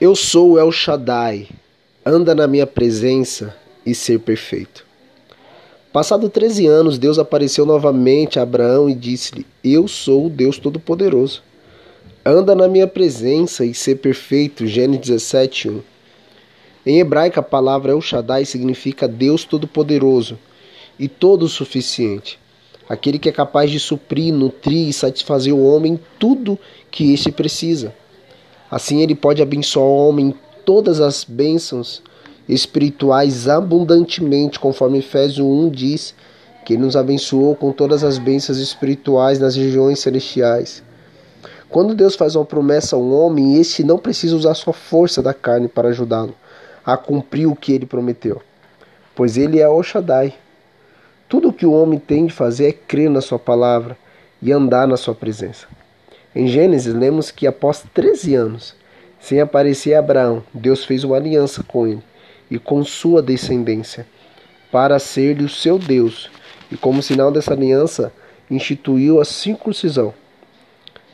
Eu sou El Shaddai, anda na minha presença e ser perfeito. Passado 13 anos, Deus apareceu novamente a Abraão e disse-lhe: Eu sou o Deus Todo-Poderoso. Anda na minha presença e ser perfeito. Gênesis 17, 1. Em hebraico, a palavra El Shaddai significa Deus Todo-Poderoso e todo-suficiente. Aquele que é capaz de suprir, nutrir e satisfazer o homem tudo que este precisa. Assim ele pode abençoar o homem todas as bênçãos espirituais abundantemente, conforme Efésios 1 diz, que ele nos abençoou com todas as bênçãos espirituais nas regiões celestiais. Quando Deus faz uma promessa a um homem, este não precisa usar sua força da carne para ajudá-lo a cumprir o que ele prometeu, pois ele é o Shaddai. Tudo o que o homem tem de fazer é crer na sua palavra e andar na sua presença. Em Gênesis, lemos que após 13 anos, sem aparecer Abraão, Deus fez uma aliança com ele e com sua descendência, para ser-lhe o seu Deus, e como sinal dessa aliança, instituiu a circuncisão,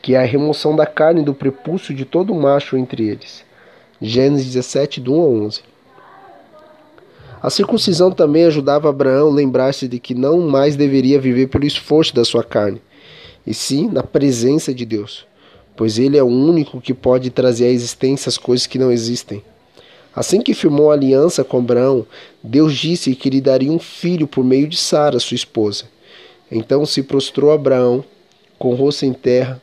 que é a remoção da carne do prepúcio de todo macho entre eles. Gênesis 17, do 1 a 11. A circuncisão também ajudava Abraão a lembrar-se de que não mais deveria viver pelo esforço da sua carne, e sim na presença de Deus, pois Ele é o único que pode trazer à existência as coisas que não existem. Assim que firmou a aliança com Abraão, Deus disse que lhe daria um filho por meio de Sara, sua esposa. Então se prostrou Abraão, com o rosto em terra,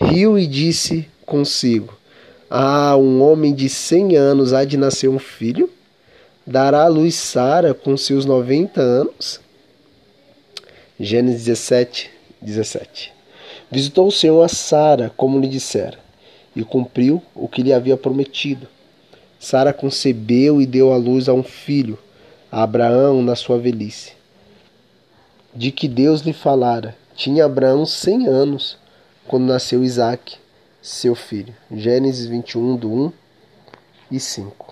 riu e disse consigo: Ah, um homem de cem anos há de nascer um filho? Dará à luz Sara com seus noventa anos? Gênesis 17, 17. Visitou o Senhor a Sara, como lhe dissera, e cumpriu o que lhe havia prometido. Sara concebeu e deu à luz a um filho, a Abraão na sua velhice. De que Deus lhe falara, tinha Abraão cem anos quando nasceu Isaque, seu filho. Gênesis 21, do 1 e 5.